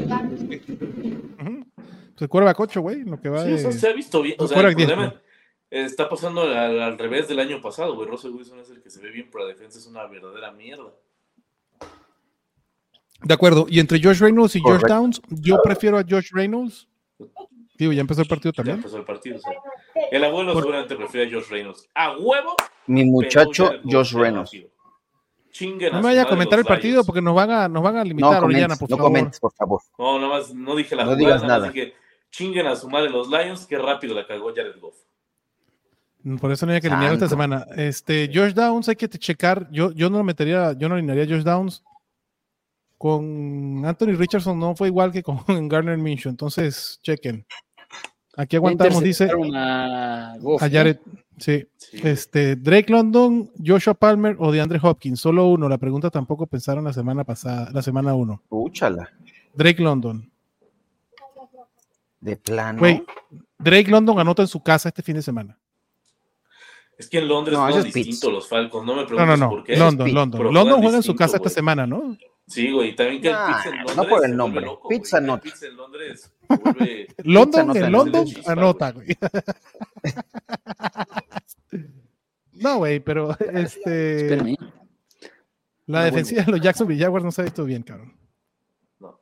el quarterback 8, güey, lo que va Sí, o sea, de- se ha visto bien. O No sea, el problema está pasando al, al revés del año pasado, güey. Russell Wilson es el que se ve bien, pero la defensa es una verdadera mierda. De acuerdo. Y entre Josh Reynolds y Josh. Downs, yo prefiero a Josh Reynolds. Digo, ya empezó el partido Ya también. empezó el partido. o sea, el abuelo Por- seguramente prefiere a Josh Reynolds. A huevo. Mi muchacho Josh Reynolds. Chinguen No me vaya a comentar el partido porque nos van a, nos van a limitar, No Orellana, comentes, por no favor. comentes, por favor. No, nada más no dije la No jugada, digas nada dije chinguen a su madre los Lions, qué rápido la cagó Jared Goff. Por eso no hay que alinear esta semana. Este, Josh Downs hay que checar. Yo, yo no lo metería, yo no alinearía a Josh Downs. Con Anthony Richardson no fue igual que con Garner Minshew. Entonces, chequen. Aquí aguantamos, dice a Goff, a ¿no? Jared. Sí. Sí. Este, Drake London, Joshua Palmer o DeAndre Hopkins. Solo uno. La pregunta tampoco pensaron la semana pasada, la semana uno. Úchala. Drake London. De plano. Güey, Drake London anota en su casa este fin de semana. Es que en Londres No, ese es distinto los Falcons, no me No, preguntes no, no. por qué. London, London. London juega en su casa esta semana, ¿no? Sí, güey, también que el Pitts en no Londres por el nombre. loco, Pitts güey. El anota. Pitts en Londres vuelve... London, en London Londres, chispa, anota, güey. No, güey, pero este, Espérame. la defensiva de los Jacksonville Jaguars no se ha visto bien, cabrón. No.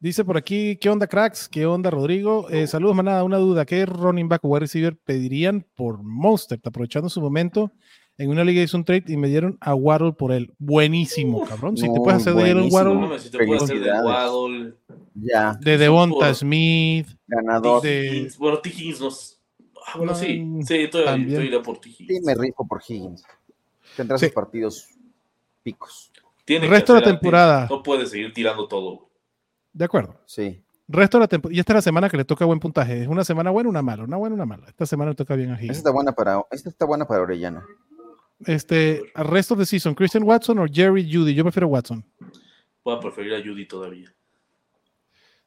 Dice por aquí, ¿qué onda, cracks? ¿Qué onda, Rodrigo? Eh, saludos, manada. Una duda, ¿qué running back o wide receiver pedirían por Monster? Aprovechando su momento, en una liga hizo un trade y me dieron a Waddle por él. Buenísimo, cabrón. Si te puedes hacer de. No Waddle, mames, si te puedes hacer de. Waddle, Ya, de Devonta por- Smith, ganador. de... Higgins. Bueno, T. Higgins nos... Ah, bueno, No, sí, sí, todavía iré por T. Sí, Higgins. me rifo por Higgins. Tendrá Sí. sus partidos picos. Tiene que Resto de la temporada. No puede seguir tirando todo. De acuerdo. Sí. Resto de la temporada. Y esta es la semana que le toca buen puntaje. Es una semana buena, una mala. Una buena, una mala. Esta semana le toca bien a Esta Higgins. está buena para, esta está buena para Orellana. Este, resto de season, Christian Watson o Jerry Judy. Yo prefiero Watson. Voy a preferir a Judy todavía.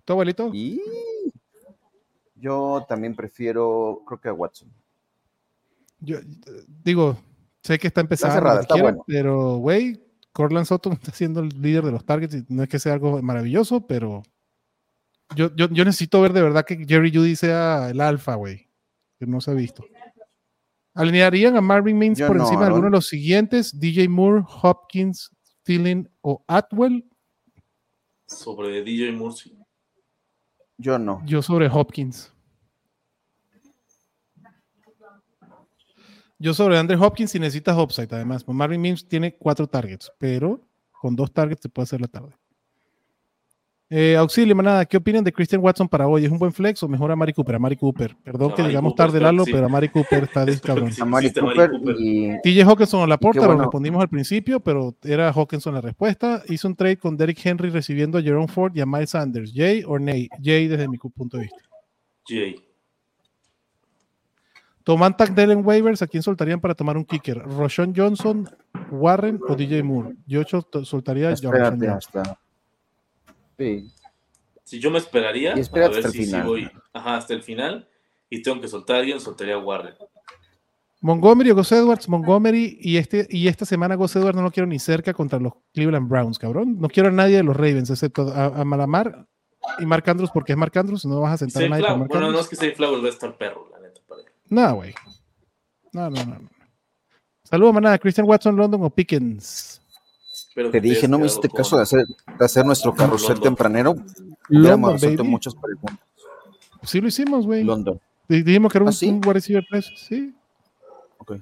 ¿Tu abuelito? Y yo también prefiero, creo que a Watson. Yo digo, sé que está empezando, cerrada, está quiera, bueno. pero güey, Cortland Sutton está siendo el líder de los targets. y no es que sea algo maravilloso, pero yo, yo, yo necesito ver de verdad que Jerry Judy sea el alfa, güey, que no se ha visto. ¿Alinearían a Marvin Mims por no, encima de alguno de los siguientes? DJ Moore, Hopkins, Thielen o Atwell. Sobre DJ Murphy. Yo no. Yo sobre Hopkins. Yo sobre Andre Hopkins si necesitas upside, además. Marvin Mims tiene cuatro targets, pero con dos targets te puede hacer la tarde. Eh, auxilio, manada, ¿qué opinan de Christian Watson para hoy? ¿Es un buen flex o mejor a Mari Cooper? A Mari Cooper. Perdón A que Mari llegamos Cooper, tarde, Lalo, sí. pero a Mari Cooper está de cabrón. A Mari Cooper, y TJ Hawkinson a la porta, lo respondimos al principio, pero era Hawkinson la respuesta. Hizo un trade con Derrick Henry recibiendo a Jerome Ford y a Miles Sanders. Jay o Ney? Jay desde mi punto de vista. Jay. Toman Tagdell en waivers, ¿a quién soltarían para tomar un kicker? ¿Roshon Johnson, Warren o DJ Moore? Yo soltaría a Johnson. hasta. Sí. Si yo me esperaría, Y a ver hasta el si sí final. voy ajá, hasta el final y tengo que soltar a alguien, soltaría a Warren. Montgomery o Gus Edwards, Montgomery y, este, y esta semana Gus Edwards no lo quiero ni cerca contra los Cleveland Browns, cabrón. No quiero a nadie de los Ravens, excepto a, a Malamar y Mark Andrews, porque es Mark Andrews, no vas a sentar a nadie. Mark Bueno, no es que Safe Flower va a estar perro, la neta. para él. No, güey. No, no, no. no. Saludos, manada. Christian Watson, London o Pickens. Espero Te dije, no me hiciste caso de hacer, de hacer nuestro carrusel London. tempranero. London, baby. muchas preguntas. Sí lo hicimos, güey. London. Di- Dijimos que era un, ¿Ah, sí? un wide receiver 3. Sí. Ok.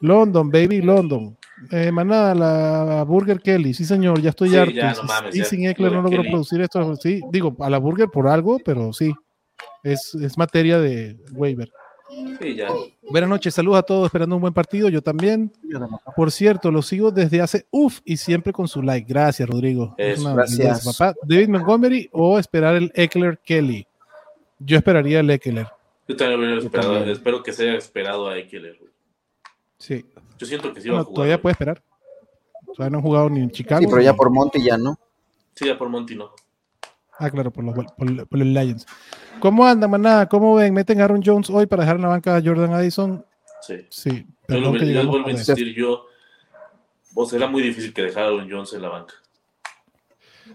London, baby, London. Eh, manada, la Burger Kelly. Sí, señor, ya estoy Sí, harto. ya, no mames, y ya. sin Eckler no logró producir esto. Sí, digo, a la Burger por algo, pero sí. Es, es materia de waiver. Sí, ya. Buenas noches, saludos a todos, esperando un buen partido. Yo también. Por cierto, lo sigo desde hace uff y siempre con su like. Gracias, Rodrigo. Es Eso, una gracias. belleza, papá. David Montgomery o esperar el Eckler Kelly. Yo esperaría el Eckler. Yo también lo esperado. también. Espero que se haya esperado a Eckler. Sí. Yo siento que sí va Bueno, a jugar. todavía güey. puede esperar. Todavía no han jugado ni en Chicago. Sí, pero ya ni- por Monte ya no. Sí, ya por Monty no. Ah, claro, por los, por, por los Lions. ¿Cómo anda, manada? ¿Cómo ven? ¿Meten a Aaron Jones hoy para dejar en la banca a Jordan Addison? Sí. Sí. Lo, que yo vuelvo a insistir, yo. O será muy difícil que dejara a Aaron Jones en la banca.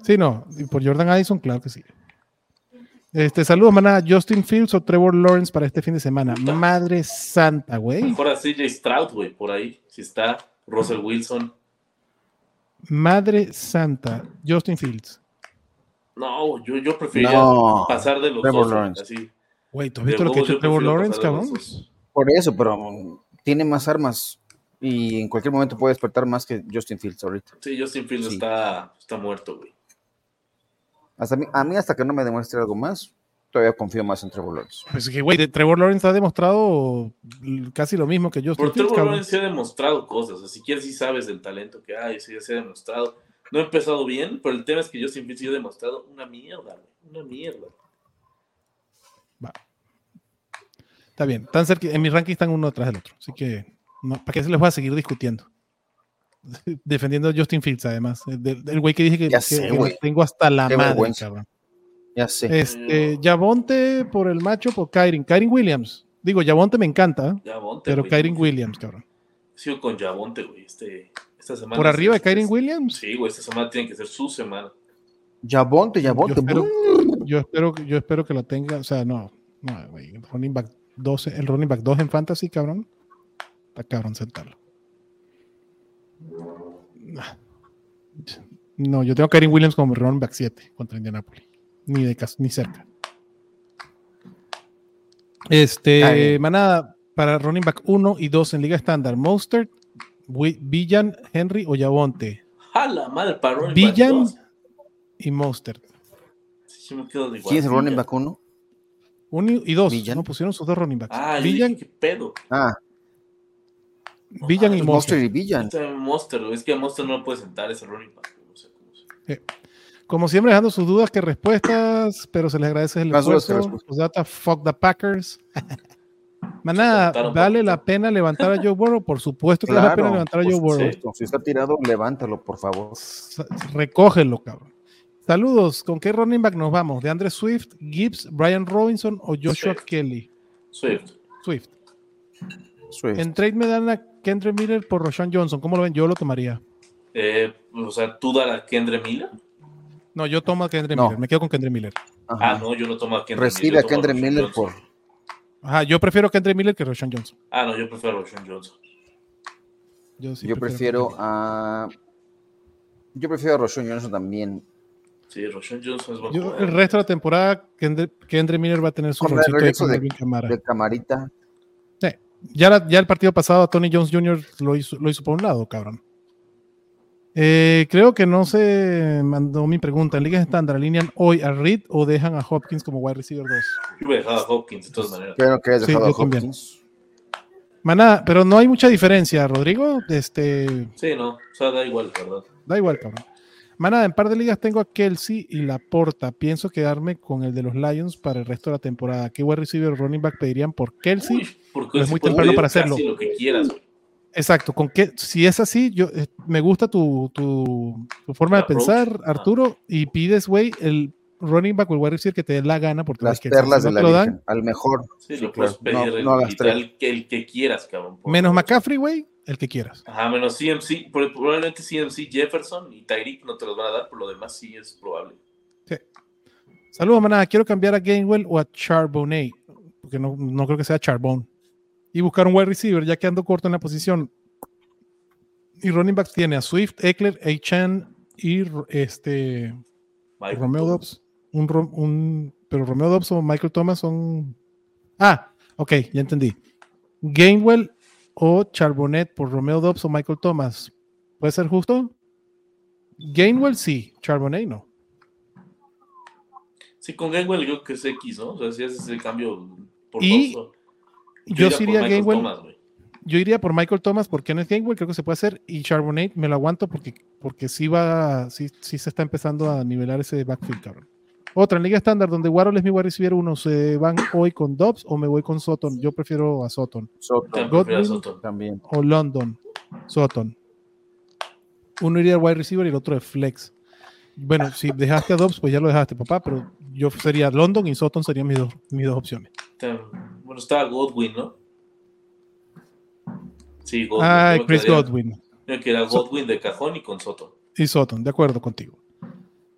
Sí, no. Y por Jordan Addison, claro que sí. Este, saludos, manada. Justin Fields o Trevor Lawrence para este fin de semana. Madre santa, güey. Mejor a CJ Stroud, güey, por ahí. Si está Russell Wilson. Madre santa. Justin Fields. No, yo, yo preferiría No. pasar de los Trevor dos. Lawrence. Así. Güey, ¿tú has visto lo que ha hecho yo Trevor prefiero Lawrence, pasar de los cabrón? Por eso, pero um, tiene más armas y en cualquier momento puede despertar más que Justin Fields ahorita. Sí, Justin Fields Sí. está, está muerto, güey. Hasta a mí, a mí hasta que no me demuestre algo más, todavía confío más en Trevor Lawrence. Pues que, güey, Trevor Lawrence ha demostrado casi lo mismo que Justin Pero Fields, Trevor. Lawrence sí ha demostrado cosas. O sea, si quieres, sí sabes del talento que hay. Sí, se ha demostrado. No ha empezado bien, pero el tema es que Justin Fields sí ha demostrado una mierda, güey. Una mierda. Va. Está bien, tan cerca, en mi ranking están uno detrás del otro, así que no, ¿para qué se les voy a seguir discutiendo? Defendiendo a Justin Fields, además, el güey que dije que, tengo hasta la Qué madre, cabrón. Ya sé. Este, Yavonte por el macho, por Kyrin, Kyrin Williams. Digo, Yavonte me encanta, Javonte, pero güey. Kyrin Williams, cabrón. Sigo con Javonte, güey. Este, esta semana. Por arriba de es- Williams. Sí, güey. Esta semana tiene que ser su semana. Yabonte, Yo Yabonte. espero, yo espero, que- yo espero que lo tenga, o sea, no, no, güey, el running back 12, el running back 2 en fantasy, cabrón. Está cabrón sentarlo. No, yo tengo a Karim Williams como running back 7 contra Indianapolis. Ni de caso, ni cerca. Este, bien. manada para running back 1 y 2 en liga estándar. Mostert, Villan, Henry o Yavonte. ¡A la madre! Para Villan dos. y Mostert. Sí, yo me quedo de igual. ¿Quién es el running back uno? 1 y 2. Villan. No pusieron sus dos running backs. Ah, Villan, dije, ¿qué pedo? Ah, Villan y Mostert. Monster y Villan. Monster. Es que Monster no lo puede sentar ese running back. No sé cómo se- Como siempre, dejando sus dudas que respuestas, pero se les agradece el Más dudas que esfuerzo. respuestas. Postdata, fuck the Packers. Manada, contaron ¿vale la pena levantar a Joe Burrow? Por supuesto que vale la pena levantar a Joe pues, Burrow. sí. Si está tirado, levántalo, por favor. Recógelo, cabrón. Saludos. ¿Con qué running back nos vamos? ¿De Andre Swift, Gibbs, Brian Robinson o Joshua Swift. Kelly? Swift. Swift. Swift. En trade me dan a Kendra Miller por Roshan Johnson. ¿Cómo lo ven? Yo lo tomaría. Eh, o sea, ¿tú dar a Kendre Miller? No, yo tomo a Kendra No. Miller. Me quedo con Kendra Miller. Ajá. Ah, no, yo no tomo a Kendre Recibe Miller. a yo tomo Kendra Miller por. Ajá, yo prefiero Kendra Miller que Roshan Johnson. Ah, no, yo prefiero a Roshan Johnson. Yo, sí Yo prefiero Kendra a. Yo prefiero a Roshon Johnson también. Sí, Roshan Johnson es buen Yo, jugador. el resto de la temporada, Kendre, Kendre Miller va a tener su regreso con de- Alvin Kamara. De camarita. Sí. Ya, la- ya el partido pasado, Tony Jones Jr. lo hizo, lo hizo por un lado, cabrón. Eh, creo que no se mandó mi pregunta. En ligas estándar, ¿alinean hoy a Reed o dejan a Hopkins como wide receiver 2? Yo hubiera dejado a Hopkins de todas maneras. Creo que Sí, dejado a. Hopkins. Maná, pero no hay mucha diferencia, Rodrigo. Este, Sí, no, o sea, da igual, ¿verdad? da igual, cabrón. Maná, en par de ligas tengo a Kelsey y Laporta. Pienso quedarme con el de los Lions para el resto de la temporada. ¿Qué wide receiver running back pedirían por Kelsey? Uy, porque es sí muy temprano para casi hacerlo. lo que quieras, güey. Exacto, con qué, si es así, yo eh, me gusta tu, tu, tu forma de Approach. pensar, Ah. Arturo, y pides, güey, el running back o el wide receiver que te dé la gana, porque Las perlas de no la te lo dan. Al mejor. Sí, Sí, lo puedes claro. pedir No, el, no hagas literal, que el que quieras, cabrón. menos favor. McCaffrey, güey, el que quieras. Ajá, menos CMC, probablemente CMC, Jefferson y Tyreek no te los van a dar, por lo demás sí es probable. Saludos, manada. Quiero cambiar a Gainwell o a Charbonnet, porque no, no creo que sea Charbon. Y buscar un wide receiver, ya que ando corto en la posición. Y running backs tiene a Swift, Eckler, Achan y este Romeo Dobbs. Un, ro- un pero Romeo Dobbs o Michael Thomas son. Ah, ok, ya entendí. Gainwell o Charbonnet por Romeo Dobbs o Michael Thomas. ¿Puede ser justo? Gainwell sí, Charbonnet no. Sí, con Gainwell yo creo que es X, ¿no? O sea, si haces ese cambio por Y dos, Yo, iría sí por iría Michael Gainwell. Thomas, güey. Yo iría por Michael Thomas por Kenneth Gainwell, creo que se puede hacer. Y Charbonnet me lo aguanto porque, porque sí va, sí, sí se está empezando a nivelar ese backfield, cabrón. Otra, en Liga Estándar, donde Warhol es mi wide receiver uno, ¿se van hoy con Dobbs o me voy con Sutton? Yo prefiero a Sutton. Prefiero a también. O London, Sutton. Uno iría al wide receiver y el otro de flex. Bueno, si dejaste a Dobbs, pues ya lo dejaste, papá, pero yo sería London y Sutton serían mis dos, mis dos opciones. Bueno, estaba Godwin, ¿no? Sí, Godwin. Ah, Chris Godwin. Que era Godwin de cajón y con Soto. y Sutton, de acuerdo contigo.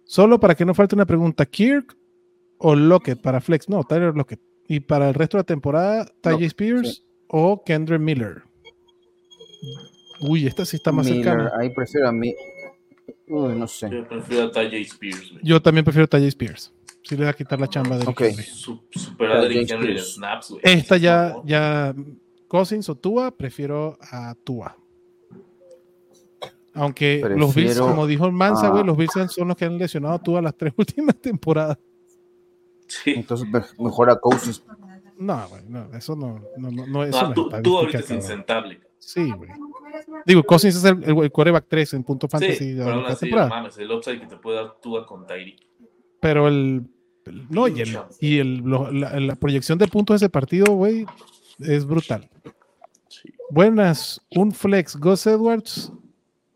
Solo para que no falte una pregunta, ¿Kirk o Lockett para Flex? No, Tyler Lockett. Y para el resto de la temporada, No, Spears o Kendra Miller. Uy, esta sí está más Miller, cercana. ahí prefiero a mí. Uy, no sé. Yo prefiero a Tajay Spears. Yo también prefiero Ty Spears. Si le va a quitar la chamba de Ok. Henry. Su- Superar a Derrick Henry en snaps, güey. Esta ya, ya, Cousins o Tua, prefiero a Tua. Aunque los Bills, Prefiero como dijo Mansa, a- güey, los Bills son los que han lesionado a Tua las tres últimas temporadas. Sí. Entonces me- mejor a Cousins. No, güey, no, eso no, no, no, no, eso No, no tú, ahorita es insentable. Sí, güey. Digo, Cousins es el, el, el quarterback 3 en punto fantasy Sí, pero aún así, mames, el upside que te puede dar Tua con Tyreek. Pero el- no, y, el, y el, lo- la, la proyección de puntos de ese partido, güey, es brutal. Sí. Buenas, un flex, Gus Edwards,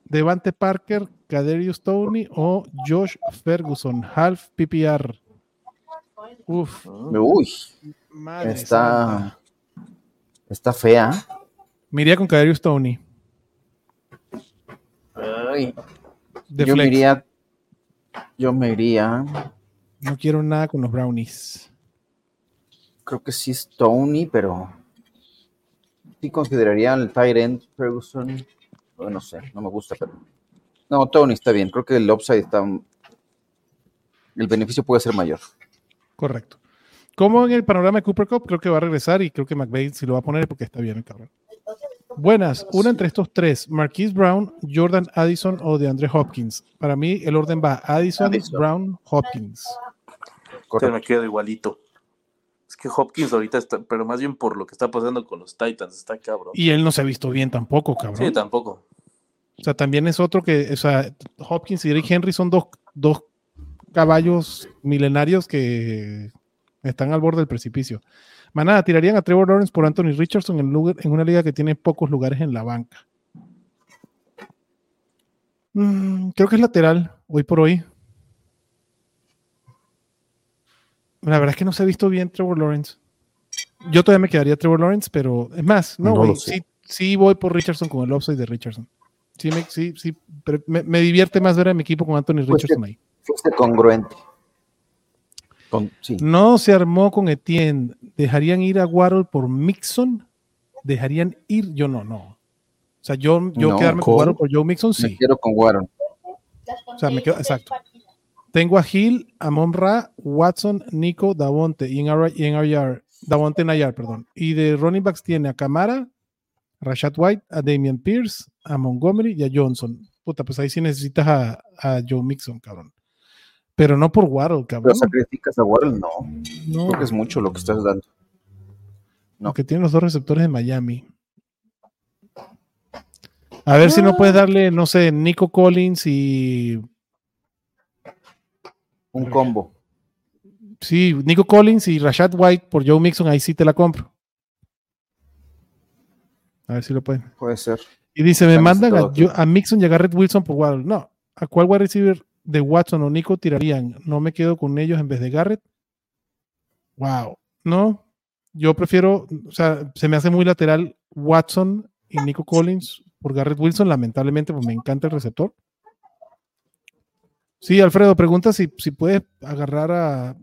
Devante Parker, Kaderius Tony o Josh Ferguson, half PPR. Uf, Uy, madre Está- santa. está fea. Me iría con Kaderius Tony, Ay, de yo me flex. iría. Yo me iría. No quiero nada con los Brownies. Creo que sí es Tony, pero. Sí consideraría el Tyrant Ferguson. Bueno, no sé, no me gusta, pero. No, Tony está bien. Creo que el upside está. El beneficio puede ser mayor. Correcto. Como en el panorama de Cooper Cup, creo que va a regresar y creo que McVeigh si lo va a poner porque está bien el cabrón. Buenas, una entre estos tres, Marquise Brown, Jordan Addison o DeAndre Hopkins. Para mí el orden va Addison, Addison. Brown, Hopkins. Correcto. me quedo igualito. Es que Hopkins ahorita está, pero más bien por lo que está pasando con los Titans, está cabrón. Y él no se ha visto bien tampoco, cabrón. Sí, tampoco. O sea, también es otro que, o sea, Hopkins y Eric Henry son dos, dos caballos milenarios que están al borde del precipicio. Manada, tirarían a Trevor Lawrence por Anthony Richardson en, lugar- en una liga que tiene pocos lugares en la banca. Mm, creo que es lateral, hoy por hoy. La verdad es que no se ha visto bien Trevor Lawrence. Yo todavía me quedaría Trevor Lawrence, pero es más, no, sí, sí voy por Richardson con el upside de Richardson. Sí, me, sí, sí, pero me, me divierte más ver a mi equipo con Anthony Richardson ahí. Fuiste congruente. Con, sí. No se armó con Etienne. ¿Dejarían ir a Waddle por Mixon? ¿Dejarían ir? Yo no, no. O sea, yo, yo No, quedarme con. Waddle por Joe Mixon, Me sí. quiero con Warren. O sea, me quedo, exacto. Tengo a Hill, a Monra, Watson, Nico, Davonte y en, R- y en IR, Davonte en IR, perdón. Y de running backs tiene a Camara, Rashad White, a Damian Pierce, a Montgomery y a Johnson. Puta, pues ahí sí necesitas a, a Joe Mixon, cabrón. Pero no por Waddle, ¿Pero cabrón. sacrificas a Warren? No. No, Creo que es mucho lo que estás dando. no. Porque tiene los dos receptores de Miami. A ver si no puedes darle, no sé, Nico Collins y. Un combo. Sí, Nico Collins y Rashad White por Joe Mixon, ahí sí te la compro. A ver si lo pueden. Puede ser. Y dice, me mandan a, necesitado yo- a Mixon y a Garrett Wilson por Waddle. No, ¿a cuál wide receiver de Watson o Nico tirarían? No me quedo con ellos en vez de Garrett. Wow. No, yo prefiero, o sea, se me hace muy lateral Watson y Nico Collins por Garrett Wilson. Lamentablemente, pues me encanta el receptor. Sí, Alfredo, pregunta si, si puedes agarrar a.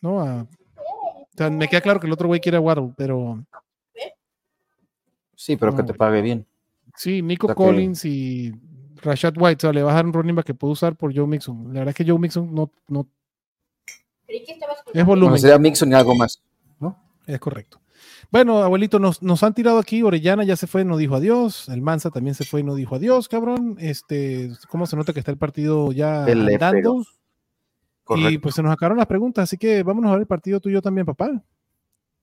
No, a. O sea, me queda claro que el otro güey quiere a Waddle, pero Sí, pero No, que te pague bien. Sí, Nico O sea que- Collins y Rashad White, o sea, le vas a dar un running back que puede usar por Joe Mixon. La verdad es que Joe Mixon no, no, Es volumen. Sería Mixon y algo más. ¿no? Es correcto. Bueno, abuelito, nos, nos han tirado aquí. Orellana ya se fue, no dijo adiós. El Mansa también se fue y no dijo adiós, cabrón. Este, ¿cómo se nota que está el partido ya El andando? F2. Y pues se nos acabaron las preguntas, así que vámonos a ver el partido tuyo también, papá.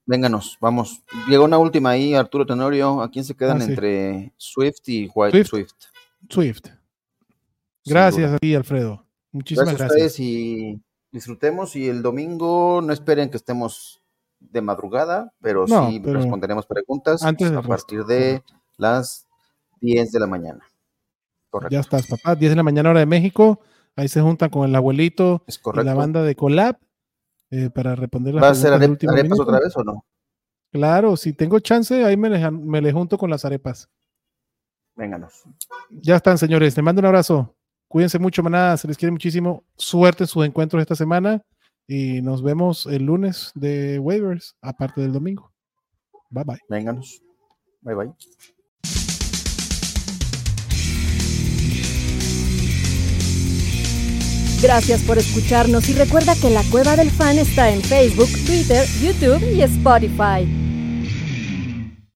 Vénganos, vamos. Llegó una última ahí, Arturo Tenorio. ¿A quién se quedan Ah, sí. entre Swift y White Swift. Swift? Swift. Gracias a ti, Alfredo. Muchísimas Gracias a gracias. ustedes y disfrutemos. Y el domingo no esperen que estemos de madrugada, pero No, sí pero responderemos preguntas antes a partir de las 10 de la mañana. Correcto. Ya estás, papá. 10 de la mañana, hora de México. Ahí se juntan con el abuelito Es y la banda de Collab eh, para responder las ¿Va a ser preguntas del arep- último arepas otra vez o no? Claro, si tengo chance, ahí me le, me le junto con las arepas. Vénganos. Ya están, señores. Les mando un abrazo. Cuídense mucho, manada. Se les quiere muchísimo. Suerte en sus encuentros esta semana. Y nos vemos el lunes de waivers, aparte del domingo. Bye bye. Vénganos. Bye bye. Gracias por escucharnos y recuerda que la Cueva del Fan está en Facebook, Twitter, YouTube y Spotify.